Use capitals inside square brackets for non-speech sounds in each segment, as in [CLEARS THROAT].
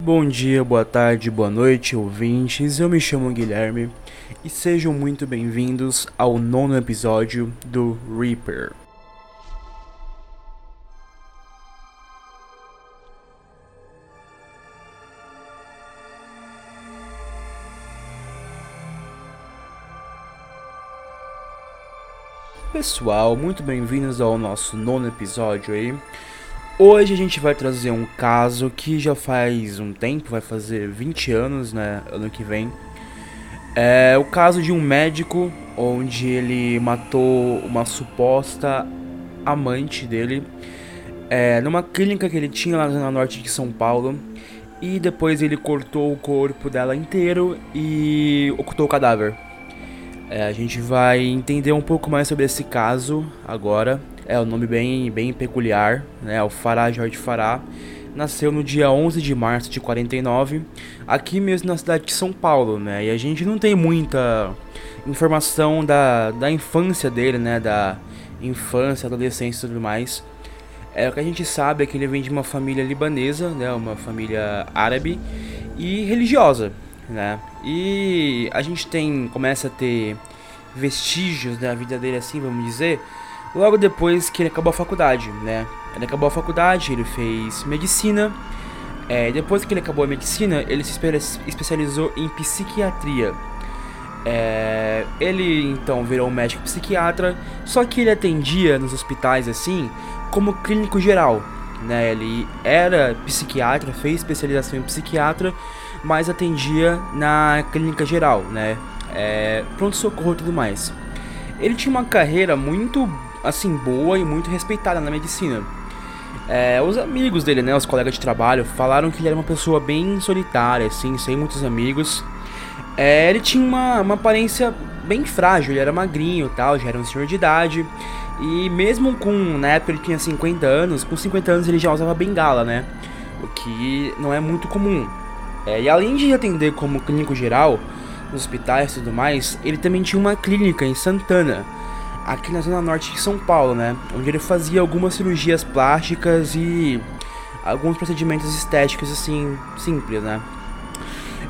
Bom dia, boa tarde, boa noite, ouvintes. Eu me chamo Guilherme e sejam muito bem-vindos ao nono episódio do Reaper. Pessoal, muito bem-vindos ao nosso nono episódio aí. Hoje a gente vai trazer um caso que já faz um tempo, vai fazer 20 anos, né, ano que vem. É o caso de um médico onde ele matou uma suposta amante dele é, numa clínica que ele tinha lá na norte de São Paulo. E depois ele cortou o corpo dela inteiro e ocultou o cadáver. É, a gente vai entender um pouco mais sobre esse caso agora. É um nome bem, bem peculiar, né? O Farah Jorge Farah nasceu no dia 11 de março de 49, aqui mesmo na cidade de São Paulo, né? E a gente não tem muita informação da, da infância dele, né? Da infância, adolescência e tudo mais. É, o que a gente sabe é que ele vem de uma família libanesa, né? Uma família árabe e religiosa, né? E a gente tem começa a ter vestígios da vida dele assim, vamos dizer, logo depois que ele acabou a faculdade, né? Ele acabou a faculdade, ele fez medicina. É, depois que ele acabou a medicina, ele se especializou em psiquiatria. É, ele então virou um médico psiquiatra, só que ele atendia nos hospitais assim como clínico geral. Né? Ele era psiquiatra, fez especialização em psiquiatra, mas atendia na clínica geral, né? É, pronto-socorro e tudo mais. Ele tinha uma carreira muito assim boa e muito respeitada na medicina. É, os amigos dele, né, os colegas de trabalho, falaram que ele era uma pessoa bem solitária, assim, sem muitos amigos. É, ele tinha uma, uma aparência bem frágil, ele era magrinho tal, já era um senhor de idade. E mesmo com, na época ele tinha 50 anos, com 50 anos ele já usava bengala, né? O que não é muito comum. É, e além de atender como clínico geral nos hospitais e tudo mais, ele também tinha uma clínica em Santana, aqui na zona norte de São Paulo, né? Onde ele fazia algumas cirurgias plásticas e alguns procedimentos estéticos assim simples, né?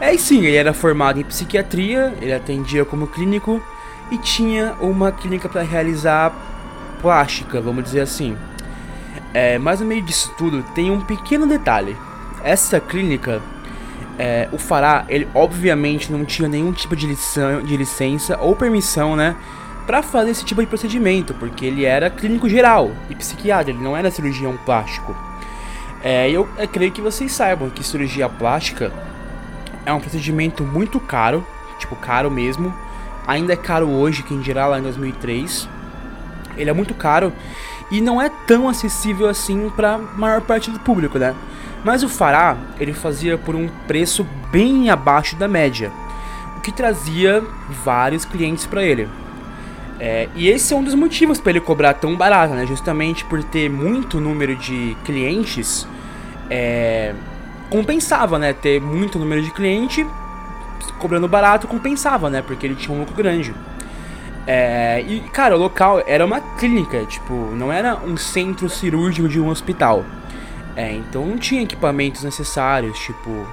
É sim, ele era formado em psiquiatria, ele atendia como clínico e tinha uma clínica para realizar plástica, vamos dizer assim. É, mas no meio disso tudo tem um pequeno detalhe. Essa clínica, é, o Fará, ele obviamente não tinha nenhum tipo de, licença, de licença ou permissão, né? Para fazer esse tipo de procedimento, porque ele era clínico geral e psiquiatra, ele não era cirurgião plástico. É, eu, eu creio que vocês saibam que cirurgia plástica é um procedimento muito caro, tipo caro mesmo. Ainda é caro hoje, quem dirá lá em 2003. Ele é muito caro e não é tão acessível assim para maior parte do público, né? Mas o Fará, ele fazia por um preço bem abaixo da média, o que trazia vários clientes para ele. É, e esse é um dos motivos para ele cobrar tão barato, né? Justamente por ter muito número de clientes, é, compensava, né? Ter muito número de cliente cobrando barato compensava, né? Porque ele tinha um lucro grande. É, e, cara, o local era uma clínica, tipo, não era um centro cirúrgico de um hospital. É, então não tinha equipamentos necessários, tipo...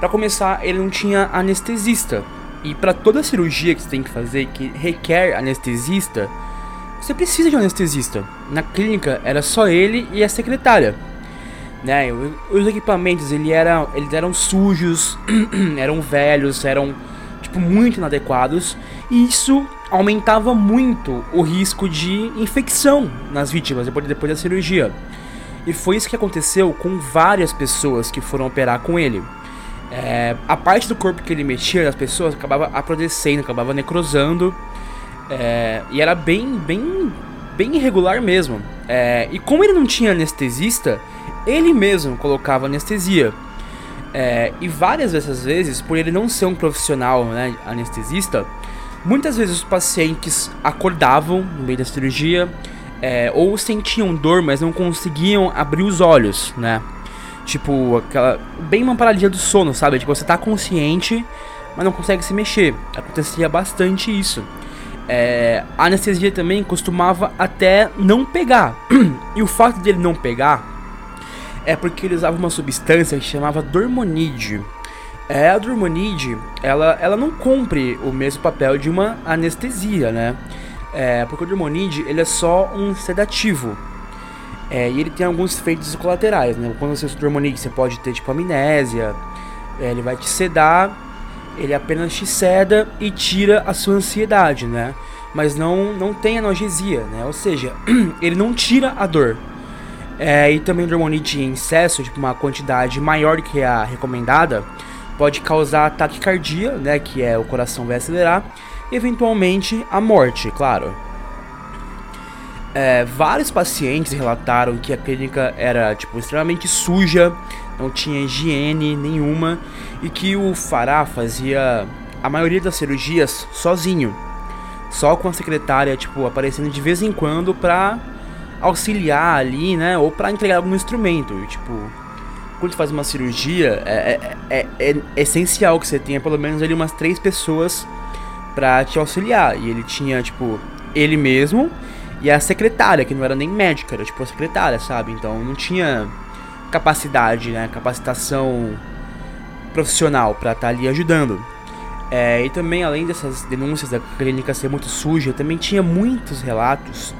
Para começar, ele não tinha anestesista. E para toda cirurgia que você tem que fazer que requer anestesista, você precisa de um anestesista. Na clínica era só ele e a secretária. Né? Os equipamentos ele era, eles eram sujos, [CLEARS THROAT] eram velhos, eram tipo muito inadequados e isso aumentava muito o risco de infecção nas vítimas depois, depois da cirurgia. E foi isso que aconteceu com várias pessoas que foram operar com ele é, a parte do corpo que ele mexia das pessoas acabava apodrecendo, acabava necrosando. É, e era bem, bem, bem irregular mesmo. É, e como ele não tinha anestesista, ele mesmo colocava anestesia. É, e várias dessas vezes, por ele não ser um profissional né, anestesista, muitas vezes os pacientes acordavam no meio da cirurgia é, ou sentiam dor, mas não conseguiam abrir os olhos, né? Tipo, aquela. Bem uma paralisia do sono, sabe? Tipo, você tá consciente, mas não consegue se mexer. Acontecia bastante isso. É, a anestesia também costumava até não pegar. [CLEARS THROAT] e o fato dele não pegar é porque ele usava uma substância que chamava dormonide. É, a dormonide, ela, ela não cumpre o mesmo papel de uma anestesia, né? É, porque o dormonide, ele é só um sedativo. É, e ele tem alguns efeitos colaterais, né? Quando você o dormonide, você pode ter, tipo, amnésia, é, ele vai te sedar, ele apenas te seda e tira a sua ansiedade, né? Mas não, não tem analgesia, né? Ou seja, [CLEARS THROAT] ele não tira a dor. É, e também dormonite em excesso, tipo uma quantidade maior que a recomendada, pode causar taquicardia, né, que é o coração vai acelerar, e eventualmente a morte, claro. É, vários pacientes relataram que a clínica era tipo extremamente suja, não tinha higiene nenhuma e que o Fará fazia a maioria das cirurgias sozinho, só com a secretária tipo aparecendo de vez em quando para auxiliar ali, né? Ou para entregar algum instrumento. Tipo, quando faz uma cirurgia, é, é, é, é, essencial que você tenha pelo menos ali umas três pessoas para te auxiliar. E ele tinha, tipo, ele mesmo e a secretária, que não era nem médica, era tipo a secretária, sabe? Então não tinha capacidade, né? Capacitação profissional para estar tá ali ajudando. É, e também, além dessas denúncias da clínica ser muito suja, também tinha muitos relatos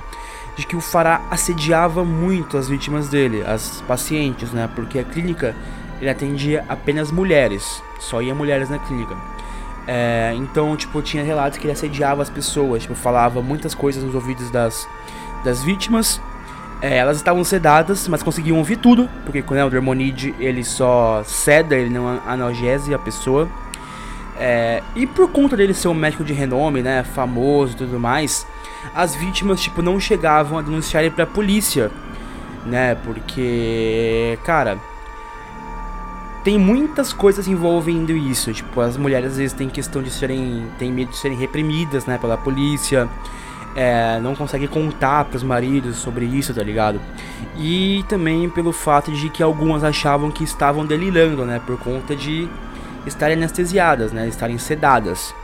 de que o Fará assediava muito as vítimas dele, as pacientes, né? Porque a clínica ele atendia apenas mulheres, só ia mulheres na clínica. É, então, tipo, tinha relatos que ele assediava as pessoas, tipo, falava muitas coisas nos ouvidos das, das vítimas. É, elas estavam sedadas, mas conseguiam ouvir tudo, porque quando é o Dermonide ele só ceda, ele não analgese a pessoa. É, e por conta dele ser um médico de renome, né, famoso e tudo mais, as vítimas, tipo, não chegavam a denunciar ele pra polícia, né? Porque, cara, tem muitas coisas envolvendo isso. Tipo, as mulheres às vezes têm questão de serem. têm medo de serem reprimidas, né, pela polícia. É, não conseguem contar pros maridos sobre isso, tá ligado? E também pelo fato de que algumas achavam que estavam delirando, né? Por conta de estarem anestesiadas, né? Estarem sedadas.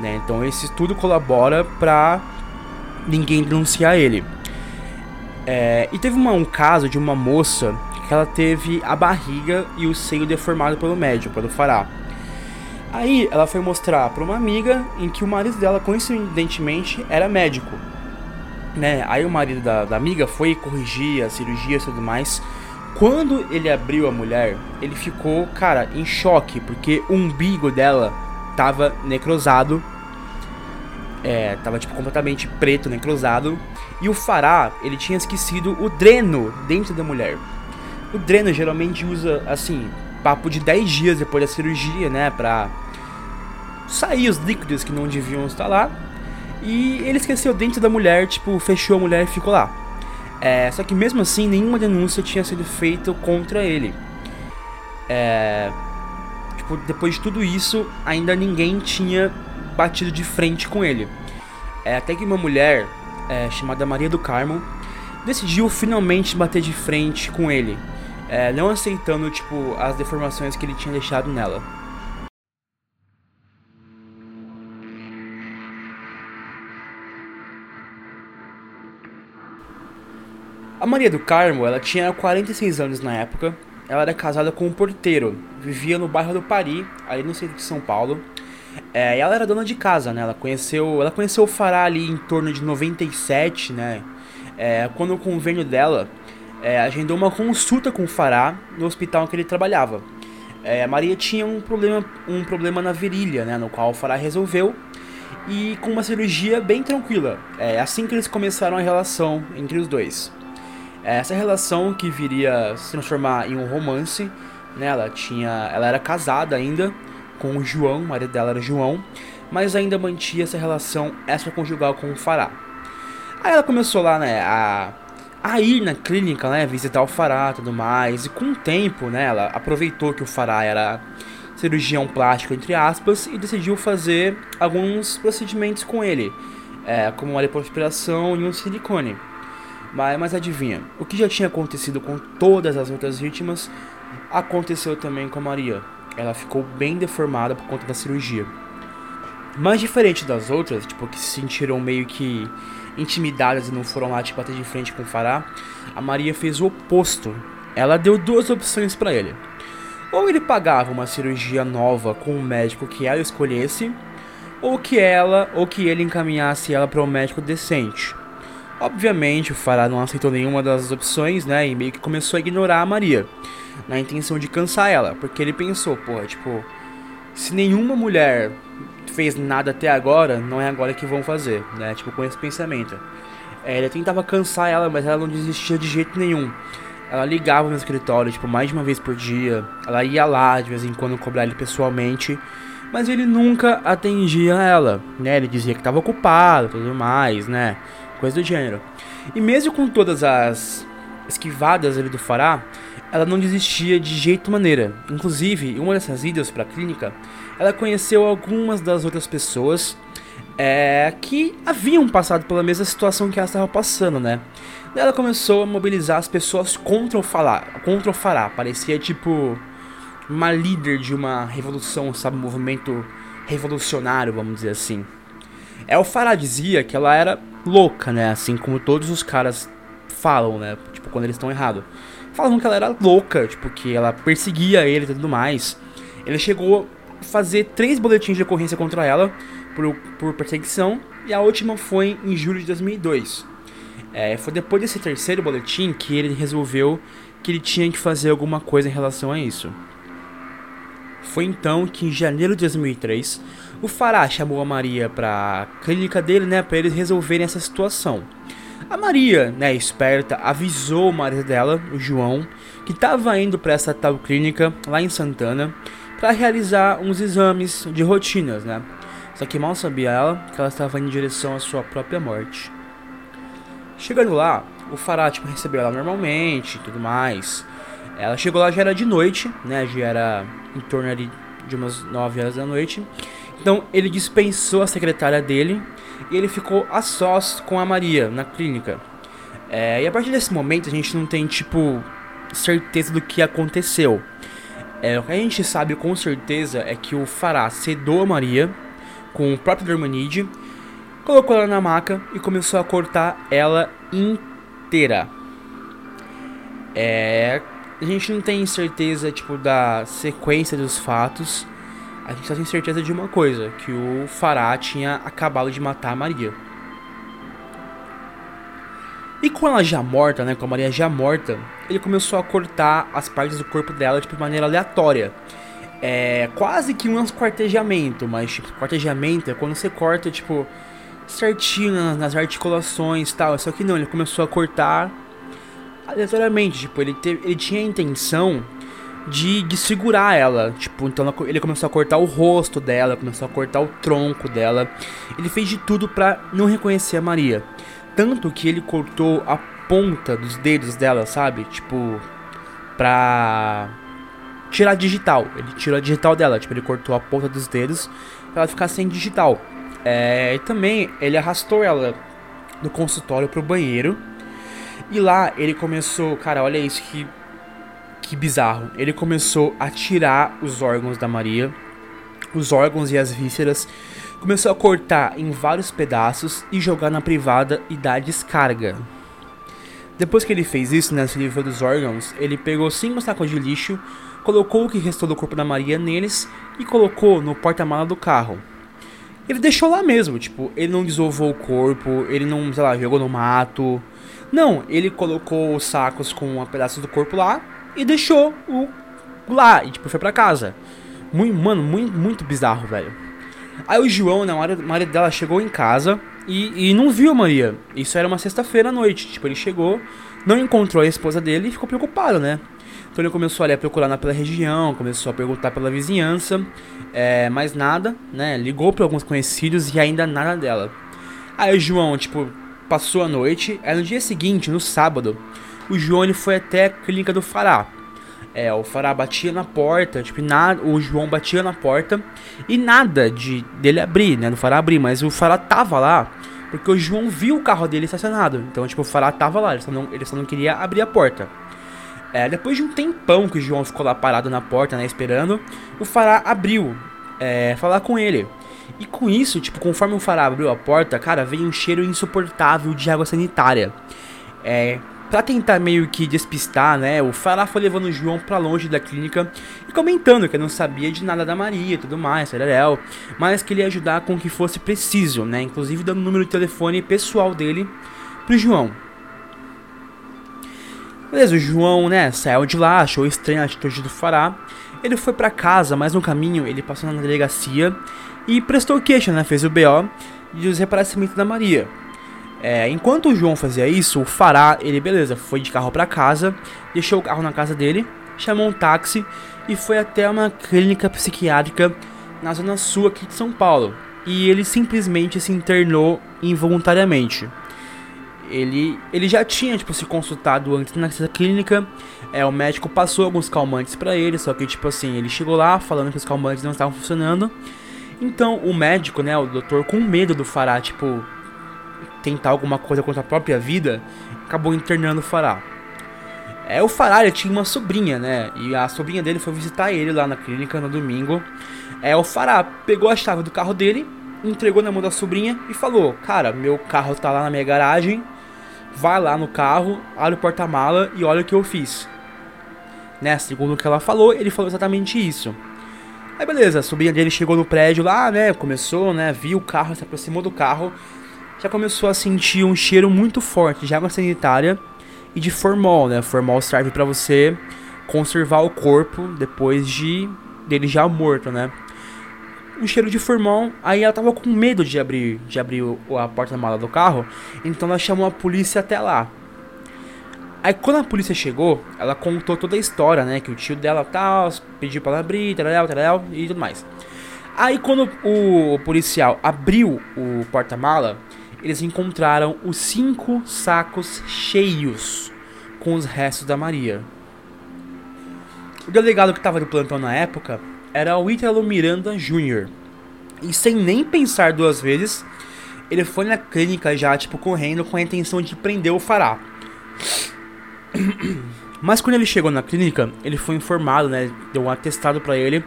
Né? Então, isso tudo colabora pra ninguém denunciar ele. É, e teve uma, um caso de uma moça que ela teve a barriga e o seio deformado pelo médico, pelo fará. Aí ela foi mostrar para uma amiga em que o marido dela, coincidentemente, era médico. Né? Aí o marido da, da amiga foi corrigir a cirurgia e tudo mais. Quando ele abriu a mulher, ele ficou, cara, em choque, porque o umbigo dela tava necrosado é, tava tipo completamente preto, necrosado. E o Fará, ele tinha esquecido o dreno dentro da mulher. O dreno geralmente usa, assim, papo de 10 dias depois da cirurgia, né, pra sair os líquidos que não deviam estar lá. E ele esqueceu dentro da mulher, tipo, fechou a mulher e ficou lá. É, só que mesmo assim, nenhuma denúncia tinha sido feita contra ele. É, tipo, depois de tudo isso, ainda ninguém tinha batido de frente com ele. É, até que uma mulher é, chamada Maria do Carmo decidiu finalmente bater de frente com ele, é, não aceitando tipo as deformações que ele tinha deixado nela. A Maria do Carmo, ela tinha 46 anos na época. Ela era casada com um porteiro, vivia no bairro do Pari, ali no centro de São Paulo. É, ela era dona de casa, né? Ela conheceu, ela conheceu o Fará ali em torno de 97, né? É, quando o convênio dela é, agendou uma consulta com o Fará no hospital em que ele trabalhava. É, Maria tinha um problema, um problema na virilha, né? No qual o Fará resolveu e com uma cirurgia bem tranquila. É assim que eles começaram a relação entre os dois. É, essa relação que viria se transformar em um romance, né? Ela tinha, ela era casada ainda com o João, o marido dela era João, mas ainda mantinha essa relação extraconjugal com o Fará. Aí ela começou lá, né, a, a ir na clínica, né, visitar o Fará e tudo mais, e com o tempo, né, ela aproveitou que o Fará era cirurgião plástico, entre aspas, e decidiu fazer alguns procedimentos com ele, é, como uma lipoaspiração e um silicone. Mas, mas adivinha, o que já tinha acontecido com todas as outras vítimas aconteceu também com a Maria ela ficou bem deformada por conta da cirurgia. Mas diferente das outras, tipo, que se sentiram meio que intimidadas e não foram lá, tipo, bater de frente com o Fará, a Maria fez o oposto. ela deu duas opções para ele. Ou ele pagava uma cirurgia nova com um médico que ela escolhesse, ou que ela ou que ele encaminhasse ela para um médico decente. Obviamente, o Fará não aceitou nenhuma das opções, né? E meio que começou a ignorar a Maria, na intenção de cansar ela, porque ele pensou, porra, tipo, se nenhuma mulher fez nada até agora, não é agora que vão fazer, né? Tipo, com esse pensamento. É, ele tentava cansar ela, mas ela não desistia de jeito nenhum. Ela ligava no escritório, tipo, mais de uma vez por dia. Ela ia lá de vez em quando cobrar ele pessoalmente. Mas ele nunca atendia ela, né? Ele dizia que estava ocupado tudo mais, né? Coisa do gênero. E mesmo com todas as esquivadas ali do Fará, ela não desistia de jeito maneira. Inclusive, uma dessas idas para a clínica, ela conheceu algumas das outras pessoas é, que haviam passado pela mesma situação que ela estava passando, né? Ela começou a mobilizar as pessoas contra o Fará, contra o Fará. Parecia tipo uma líder de uma revolução, sabe, um movimento revolucionário, vamos dizer assim. É o Fará dizia que ela era louca, né? Assim como todos os caras falam, né? Tipo, quando eles estão errados. Falavam que ela era louca, tipo, que ela perseguia ele e tudo mais. Ele chegou fazer três boletins de ocorrência contra ela por, por perseguição, e a última foi em julho de 2002. É, foi depois desse terceiro boletim que ele resolveu que ele tinha que fazer alguma coisa em relação a isso. Foi então que em janeiro de 2003, o Fará chamou a Maria para a clínica dele, né, para eles resolverem essa situação. A Maria, né, esperta, avisou o marido dela, o João, que estava indo para essa tal clínica lá em Santana para realizar uns exames de rotinas, né? Só que mal sabia ela que ela estava indo em direção à sua própria morte. Chegando lá, o Fará tipo, recebeu ela normalmente e tudo mais. Ela chegou lá já era de noite, né? Já era em torno ali de umas 9 horas da noite. Então ele dispensou a secretária dele e ele ficou a sós com a Maria na clínica. É, e a partir desse momento a gente não tem, tipo, certeza do que aconteceu. É, o que a gente sabe com certeza é que o Fará sedou a Maria com o próprio Dermanide, colocou ela na maca e começou a cortar ela inteira. É, a gente não tem certeza tipo da sequência dos fatos, a gente só tem certeza de uma coisa, que o Fará tinha acabado de matar a Maria. E com ela já morta, né, com a Maria já morta, ele começou a cortar as partes do corpo dela tipo, de maneira aleatória. É quase que um esquartejamento, mas tipo, quartejamento é quando você corta, tipo, certinho nas, articulações e tal. Só que não, ele começou a cortar aleatoriamente, tipo, ele, teve, ele tinha a intenção de, de segurar ela. Tipo, então ele começou a cortar o rosto dela, começou a cortar o tronco dela. Ele fez de tudo para não reconhecer a Maria. Tanto que ele cortou a ponta dos dedos dela, sabe? Tipo, pra tirar digital. Ele tirou a digital dela, tipo, ele cortou a ponta dos dedos pra ela ficar sem digital. É, e também ele arrastou ela do consultório pro banheiro. E lá ele começou, cara, olha isso que que bizarro. Ele começou a tirar os órgãos da Maria, os órgãos e as vísceras, começou a cortar em vários pedaços e jogar na privada e dar descarga. Depois que ele fez isso, né, se livrou dos órgãos, ele pegou cinco sacos de lixo, colocou o que restou do corpo da Maria neles e colocou no porta-mala do carro. Ele deixou lá mesmo, tipo, ele não desovou o corpo, ele não, sei lá, jogou no mato. Não, ele colocou os sacos com um pedaço do corpo lá e deixou o lá e tipo foi para casa. Muito, mano, muito, muito bizarro, velho. Aí o João, na hora, hora dela, chegou em casa e, e não viu a Maria. Isso era uma sexta-feira à noite. Tipo, ele chegou, não encontrou a esposa dele e ficou preocupado, né? Então ele começou ali, a procurar pela região, começou a perguntar pela vizinhança, é, mais nada, né? Ligou para alguns conhecidos e ainda nada dela. Aí o João, tipo, passou a noite. Aí no dia seguinte, no sábado, o João foi até a clínica do Fará. É, o Fará batia na porta, tipo, nada, o João batia na porta e nada de dele abrir, né, do Fará abrir, mas o Fará tava lá porque o João viu o carro dele estacionado. Então, tipo, o Fará tava lá, ele só não, ele só não queria abrir a porta. É, depois de um tempão que o João ficou lá parado na porta, né, esperando, o Fará abriu, é, falar com ele. E com isso, tipo, conforme o Fará abriu a porta, cara, veio um cheiro insuportável de água sanitária. É, Pra tentar meio que despistar, né, o Fará foi levando o João pra longe da clínica e comentando que não sabia de nada da Maria e tudo mais, Sererel, mas que ele ia ajudar com o que fosse preciso, né, inclusive dando o número de telefone pessoal dele pro João. Beleza, o João, né, saiu de lá, achou estranha a atitude do Fará. Ele foi para casa, mas no caminho ele passou na delegacia e prestou queixa, né, fez o BO de desaparecimento da Maria. É, enquanto o João fazia isso, o Fará, ele, beleza, foi de carro para casa, deixou o carro na casa dele, chamou um táxi e foi até uma clínica psiquiátrica na zona sul aqui de São Paulo. E ele simplesmente se internou involuntariamente. Ele, ele já tinha tipo se consultado antes nessa clínica. É, o médico passou alguns calmantes para ele, só que tipo assim, ele chegou lá falando que os calmantes não estavam funcionando. Então o médico, né, o doutor, com medo do Fará, tipo, tentar alguma coisa contra a própria vida, acabou internando o Fará. É, o Fará ele tinha uma sobrinha, né? E a sobrinha dele foi visitar ele lá na clínica no domingo. É, o Fará pegou a chave do carro dele, entregou na mão da sobrinha e falou: Cara, meu carro tá lá na minha garagem. Vai lá no carro, abre o porta-mala e olha o que eu fiz. Né? Segundo o que ela falou, ele falou exatamente isso. Aí beleza, a sobrinha dele chegou no prédio lá, né? Começou, né? Viu o carro, se aproximou do carro. Já começou a sentir um cheiro muito forte de água sanitária e de formol, né? Formol serve para você conservar o corpo depois de dele já morto, né? Um cheiro de formol, aí ela tava com medo de abrir, de abrir a porta-mala do carro, então ela chamou a polícia até lá. Aí quando a polícia chegou, ela contou toda a história, né? Que o tio dela tal, pediu pra ela abrir, tal, tal, e tudo mais. Aí quando o policial abriu o porta-mala, eles encontraram os cinco sacos cheios com os restos da Maria. O delegado que estava de plantão na época era o Ítalo Miranda Jr. E sem nem pensar duas vezes, ele foi na clínica já, tipo, correndo com a intenção de prender o Fará. Mas quando ele chegou na clínica, ele foi informado, né? Deu um atestado para ele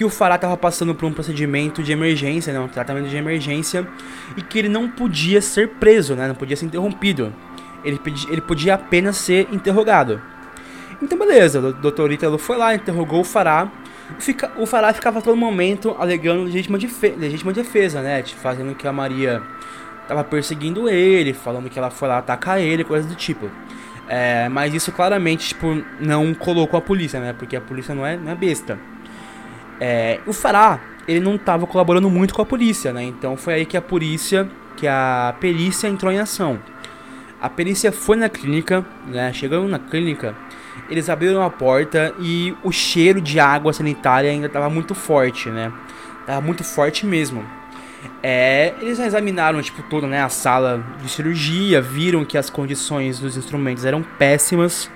que o Fará estava passando por um procedimento de emergência, né, um tratamento de emergência, e que ele não podia ser preso, né, não podia ser interrompido. Ele, podia, ele podia apenas ser interrogado. Então, beleza, o Dr. Ítalo foi lá, interrogou o Fará. Fica, o Fará ficava a todo momento alegando legítima, defe, legítima defesa, né? Fazendo que a Maria estava perseguindo ele, falando que ela foi lá atacar ele, coisas do tipo. É, mas isso claramente, tipo, não colocou a polícia, né? Porque a polícia não é, não é besta. É, o Fará, ele não estava colaborando muito com a polícia, né? Então foi aí que a polícia, que a perícia entrou em ação. A perícia foi na clínica, né? Chegando na clínica, eles abriram a porta e o cheiro de água sanitária ainda estava muito forte, né? Tava muito forte mesmo. É, eles examinaram tipo toda né, a sala de cirurgia, viram que as condições dos instrumentos eram péssimas,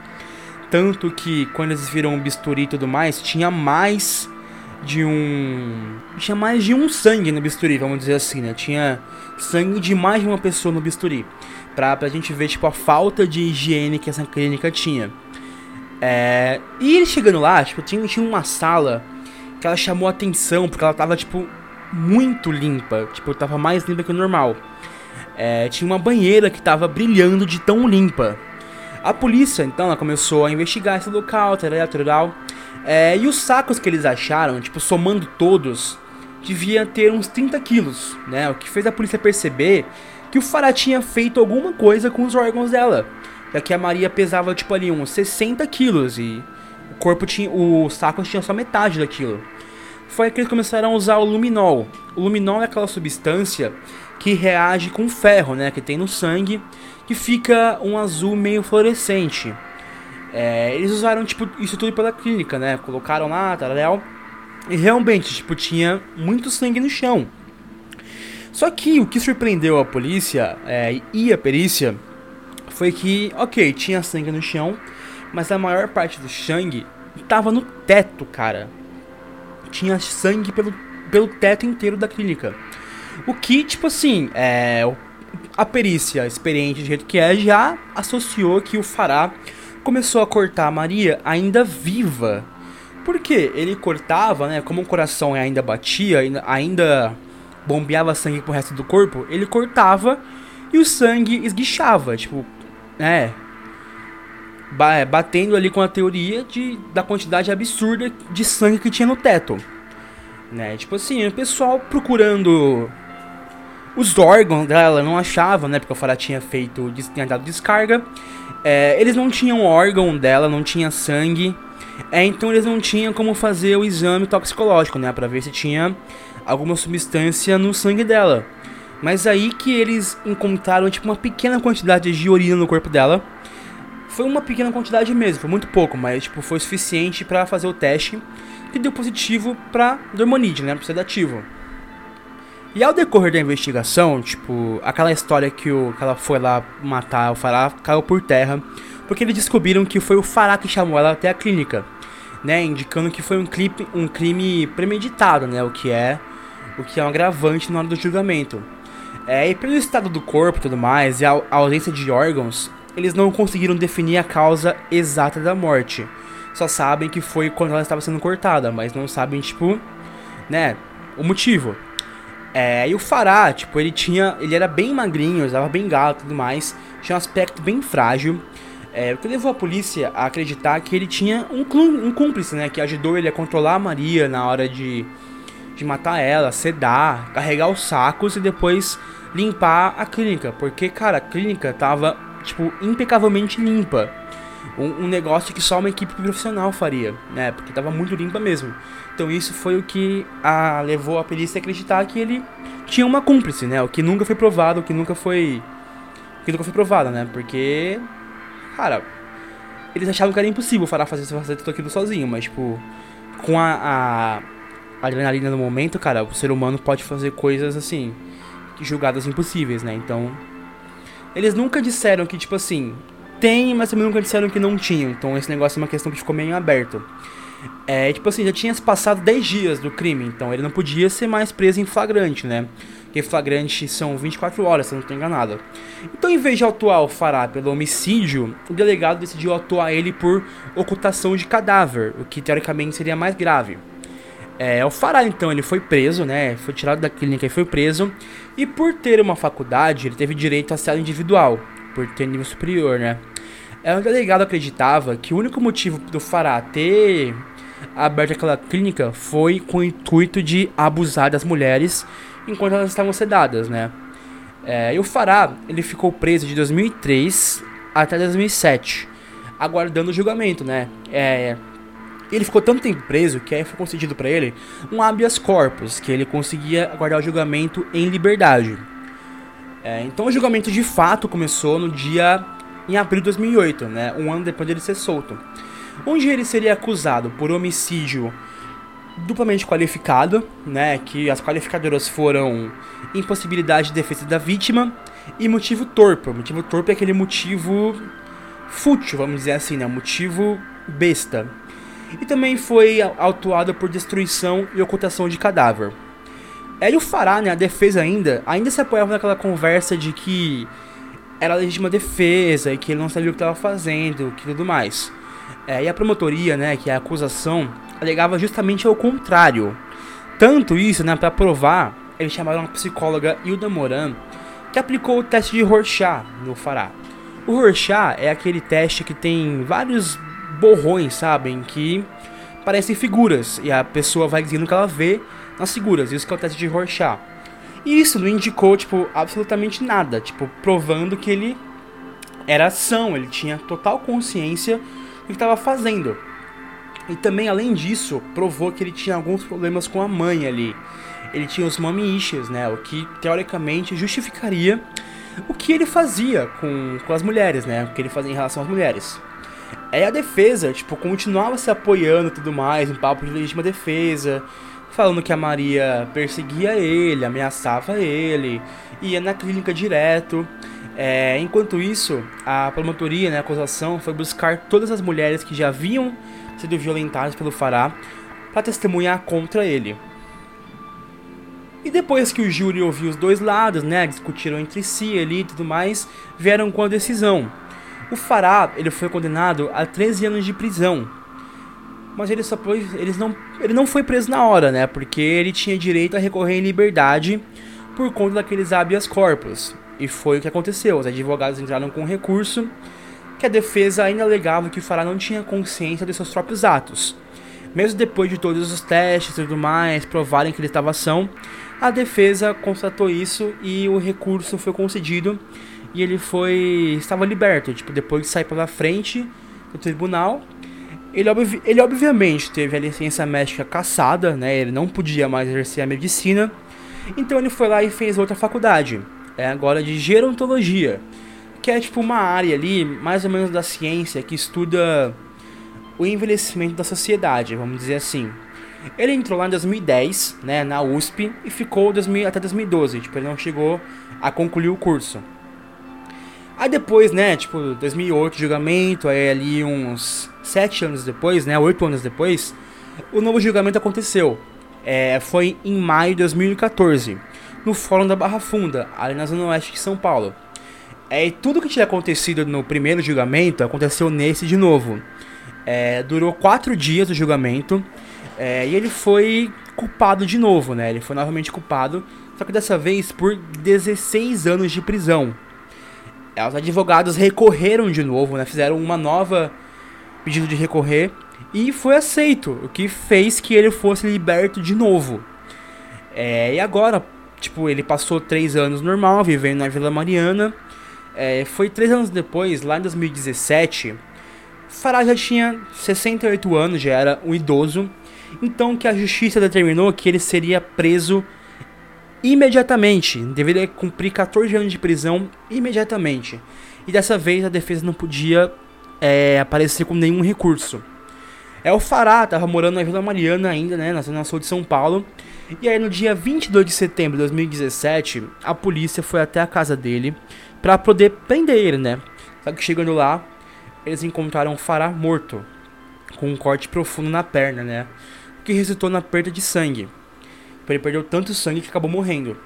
tanto que quando eles viram o bisturi e tudo mais, tinha mais de um tinha mais de um sangue no bisturi, vamos dizer assim, né? Tinha sangue de mais de uma pessoa no bisturi, pra, pra gente ver tipo a falta de higiene que essa clínica tinha. É, e ele chegando lá, tipo, tinha, tinha uma sala que ela chamou atenção porque ela tava tipo muito limpa. Tipo, tava mais limpa que o normal. É, tinha uma banheira que tava brilhando de tão limpa. A polícia, então, ela começou a investigar esse local, tal, tal. É, e os sacos que eles acharam, tipo, somando todos, devia ter uns 30 quilos, né? O que fez a polícia perceber que o Fará tinha feito alguma coisa com os órgãos dela. Já que a Maria pesava, tipo, ali uns 60 quilos e o corpo tinha. O saco tinha só metade daquilo foi que eles começaram a usar o luminol. O luminol é aquela substância que reage com ferro, né, que tem no sangue, que fica um azul meio fluorescente. É, eles usaram tipo isso tudo pela clínica, né? Colocaram lá, tal, e realmente tipo tinha muito sangue no chão. Só que o que surpreendeu a polícia é, e a perícia foi que, ok, tinha sangue no chão, mas a maior parte do sangue estava no teto, cara tinha sangue pelo, pelo teto inteiro da clínica. O que, tipo assim, é, a perícia experiente do jeito que é já associou que o Fará começou a cortar a Maria ainda viva. Porque ele cortava, né? Como o coração ainda batia, ainda bombeava sangue pro resto do corpo, ele cortava e o sangue esguichava, tipo, né? É, batendo ali com a teoria de, da quantidade absurda de sangue que tinha no teto. Né? Tipo assim, o pessoal procurando os órgãos dela não achavam, né? Porque o Farah tinha feito, tinha dado descarga. É, eles não tinham órgão dela, não tinha sangue. É, então eles não tinham como fazer o exame toxicológico, né? Pra ver se tinha alguma substância no sangue dela. Mas aí que eles encontraram tipo uma pequena quantidade de urina no corpo dela. Foi uma pequena quantidade mesmo, foi muito pouco, mas tipo foi suficiente para fazer o teste que deu positivo para dormonide, né, para sedativo. E ao decorrer da investigação, tipo, aquela história que, o, que ela foi lá matar o Fará caiu por terra, porque eles descobriram que foi o Fará que chamou ela até a clínica, né, indicando que foi um, clipe, um crime premeditado, né, o que é o que é um agravante na hora do julgamento. É, e pelo estado do corpo e tudo mais, e a, a ausência de órgãos, eles não conseguiram definir a causa exata da morte. Só sabem que foi quando ela estava sendo cortada, mas não sabem, tipo, né, o motivo. É, e o Fará, tipo, ele tinha. Ele era bem magrinho, usava bem gato e tudo mais. Tinha um aspecto bem frágil. É, o que levou a polícia a acreditar que ele tinha um, um cúmplice, né? Que ajudou ele a controlar a Maria na hora de, de matar ela, sedar, carregar os sacos e depois limpar a clínica. Porque, cara, a clínica tava, tipo, impecavelmente limpa. Um, um, negócio que só uma equipe profissional faria, né? Porque tava muito limpa mesmo. Então isso foi o que a, levou a perícia a acreditar que ele tinha uma cúmplice, né? O que nunca foi provado, o que nunca foi. O que nunca foi provado, né? Porque. Cara, eles achavam que era impossível fazer, fazer tudo aquilo sozinho, mas tipo. Com a, a, a adrenalina no momento, cara, o ser humano pode fazer coisas assim. julgadas impossíveis, né? Então. Eles nunca disseram que, tipo assim. Tem, mas também nunca disseram que não tinham. Então esse negócio é uma questão que ficou meio aberto. É, tipo assim, já tinha passado 10 dias do crime, então ele não podia ser mais preso em flagrante, né? Porque flagrante são 24 horas, se eu não estou enganado. Então, em vez de autuar o Fará pelo homicídio, o delegado decidiu autuar ele por ocultação de cadáver, o que teoricamente seria mais grave. É, o Fará, então, ele foi preso, né? Foi tirado da clínica e foi preso. E por ter uma faculdade, ele teve direito a cela individual, por ter nível superior, né? É, o delegado acreditava que o único motivo do Fará ter aberto aquela clínica foi com o intuito de abusar das mulheres enquanto elas estavam sedadas, né? É, e o Fará, ele ficou preso de 2003 até 2007, aguardando o julgamento, né? É, ele ficou tanto tempo preso que aí foi concedido para ele um habeas corpus, que ele conseguia aguardar o julgamento em liberdade. É, então o julgamento de fato começou no dia em abril de 2008, né? Um ano depois dele ser solto onde ele seria acusado por homicídio duplamente qualificado, né, que as qualificadoras foram impossibilidade de defesa da vítima e motivo torpe. Motivo torpe é aquele motivo fútil, vamos dizer assim, né, motivo besta. E também foi autuado por destruição e ocultação de cadáver. Hélio Fará, né, a defesa ainda, ainda se apoiava naquela conversa de que era legítima defesa e que ele não sabia o que estava fazendo e tudo mais. É, e a promotoria, né, que é a acusação, alegava justamente ao contrário. Tanto isso, né, para provar, eles chamaram a psicóloga Hilda Moran, que aplicou o teste de Rorschach no Fará. O Rorschach é aquele teste que tem vários borrões, sabem, que parecem figuras, e a pessoa vai dizendo o que ela vê nas figuras, isso que é o teste de Rorschach. E isso não indicou, tipo, absolutamente nada, tipo, provando que ele era ação, ele tinha total consciência o que estava fazendo. E também, além disso, provou que ele tinha alguns problemas com a mãe ali. Ele tinha os mommy issues, né? O que teoricamente justificaria o que ele fazia com, com as mulheres, né? O que ele fazia em relação às mulheres. Aí a defesa, tipo, continuava se apoiando e tudo mais, em papo de legítima defesa, falando que a Maria perseguia ele, ameaçava ele, ia na clínica direto. É, enquanto isso, a promotoria, né, a acusação, foi buscar todas as mulheres que já haviam sido violentadas pelo Fará para testemunhar contra ele. E depois que o júri ouviu os dois lados, né, discutiram entre si ali e tudo mais, vieram com a decisão. O Fará, ele foi condenado a 13 anos de prisão. Mas ele só foi, eles não, ele não foi preso na hora, né, porque ele tinha direito a recorrer em liberdade por conta daqueles habeas corpus. E foi o que aconteceu. Os advogados entraram com recurso que a defesa ainda alegava que o Fará não tinha consciência de seus próprios atos. Mesmo depois de todos os testes e tudo mais provarem que ele estava ação, a defesa constatou isso e o recurso foi concedido e ele foi estava liberto, tipo, depois de sair pela frente do tribunal. Ele, ele obviamente teve a licença médica cassada, né? Ele não podia mais exercer a medicina. Então ele foi lá e fez outra faculdade, é agora de gerontologia, que é tipo uma área ali, mais ou menos da ciência que estuda o envelhecimento da sociedade, vamos dizer assim. Ele entrou lá em 2010, né, na USP, e ficou 2000, até 2012, tipo, ele não chegou a concluir o curso. Aí depois, né, tipo, 2008, julgamento, aí ali uns 7 anos depois, né, 8 anos depois, o novo julgamento aconteceu. É, foi em maio de 2014, no Fórum da Barra Funda, ali na Zona Oeste de São Paulo. É, e tudo que tinha acontecido no primeiro julgamento aconteceu nesse de novo. É, durou quatro dias o julgamento. É, e ele foi culpado de novo, né? Ele foi novamente culpado, só que dessa vez por 16 anos de prisão. É, os advogados recorreram de novo, né? Fizeram uma nova pedido de recorrer e foi aceito, o que fez que ele fosse liberto de novo. É, e agora, tipo, ele passou três anos normal, vivendo na Vila Mariana. É, foi três anos depois, lá em 2017 Fará já tinha 68 anos, já era um idoso, então que a justiça determinou que ele seria preso imediatamente, deveria cumprir 14 anos de prisão imediatamente. E dessa vez a defesa não podia é, aparecer com nenhum recurso. É o Fará, tava morando na Vila Mariana ainda, né, na zona sul de São Paulo. E aí no dia 22 de setembro de 2017, a polícia foi até a casa dele para poder prender ele, né? Só que chegando lá, eles encontraram Fará morto, com um corte profundo na perna, né? O que resultou na perda de sangue. Ele perdeu tanto sangue que acabou morrendo.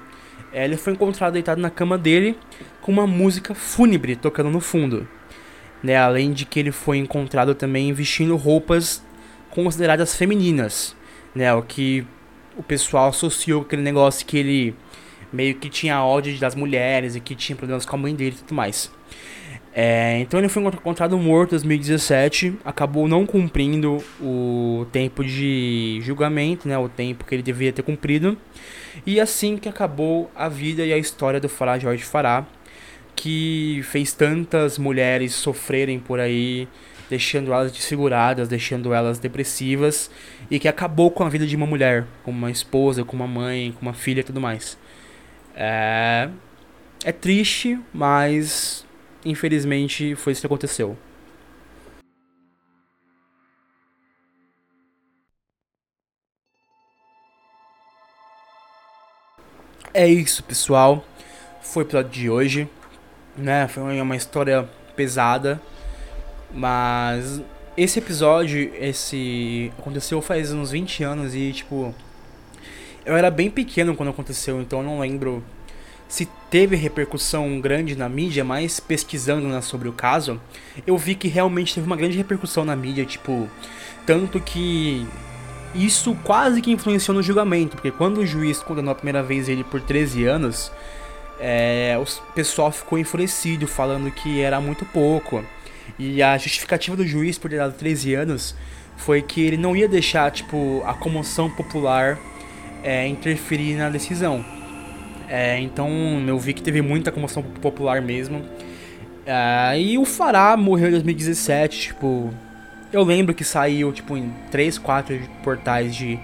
É, ele foi encontrado deitado na cama dele com uma música fúnebre tocando no fundo. Né? Além de que ele foi encontrado também vestindo roupas consideradas femininas. Né? O que o pessoal associou com aquele negócio que ele meio que tinha ódio das mulheres e que tinha problemas com a mãe dele e tudo mais. É, então ele foi encontrado morto em 2017, acabou não cumprindo o tempo de julgamento, né, o tempo que ele deveria ter cumprido. E assim que acabou a vida e a história do Fará Jorge Fará, que fez tantas mulheres sofrerem por aí, deixando elas desfiguradas, deixando elas depressivas, e que acabou com a vida de uma mulher, com uma esposa, com uma mãe, com uma filha e tudo mais. É, é triste, mas infelizmente foi isso que aconteceu. É isso, pessoal. Foi o episódio de hoje, né? Foi uma história pesada, mas esse episódio, esse aconteceu faz uns 20 anos e tipo eu era bem pequeno quando aconteceu, então eu não lembro se teve repercussão grande na mídia, mas pesquisando né, sobre o caso, eu vi que realmente teve uma grande repercussão na mídia, tipo, tanto que isso quase que influenciou no julgamento, porque quando o juiz condenou a primeira vez ele por 13 anos, é, o pessoal ficou enfurecido, falando que era muito pouco. E a justificativa do juiz por ter dado 13 anos foi que ele não ia deixar, tipo, a comoção popular é, interferir na decisão. É, então eu vi que teve muita comoção popular mesmo. É, e o Fará morreu em 2017, tipo. Eu lembro que saiu tipo em 3, 4 portais de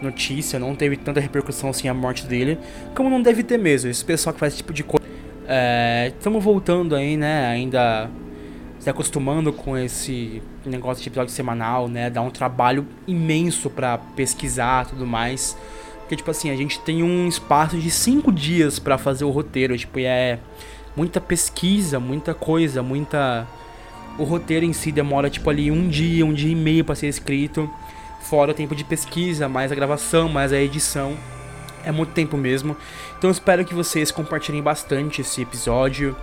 notícia, não teve tanta repercussão assim a morte dele, como não deve ter mesmo. Esse pessoal que faz esse tipo de coisa. Estamos é, voltando aí, né? Ainda se acostumando com esse negócio de episódio semanal, né? Dá um trabalho imenso para pesquisar tudo mais. Porque, tipo assim, a gente tem um espaço de cinco dias para fazer o roteiro. Tipo, é muita pesquisa, muita coisa, muita. O roteiro em si demora, tipo, ali um dia, um dia e meio para ser escrito. Fora o tempo de pesquisa, mais a gravação, mais a edição. É muito tempo mesmo. Então espero que vocês compartilhem bastante esse episódio.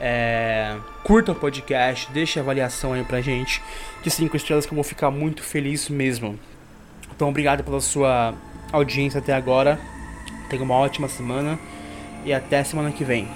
É... Curta o podcast, deixe a avaliação aí pra gente de 5 estrelas que eu vou ficar muito feliz mesmo. Então obrigado pela sua audiência até agora. Tenha uma ótima semana e até semana que vem.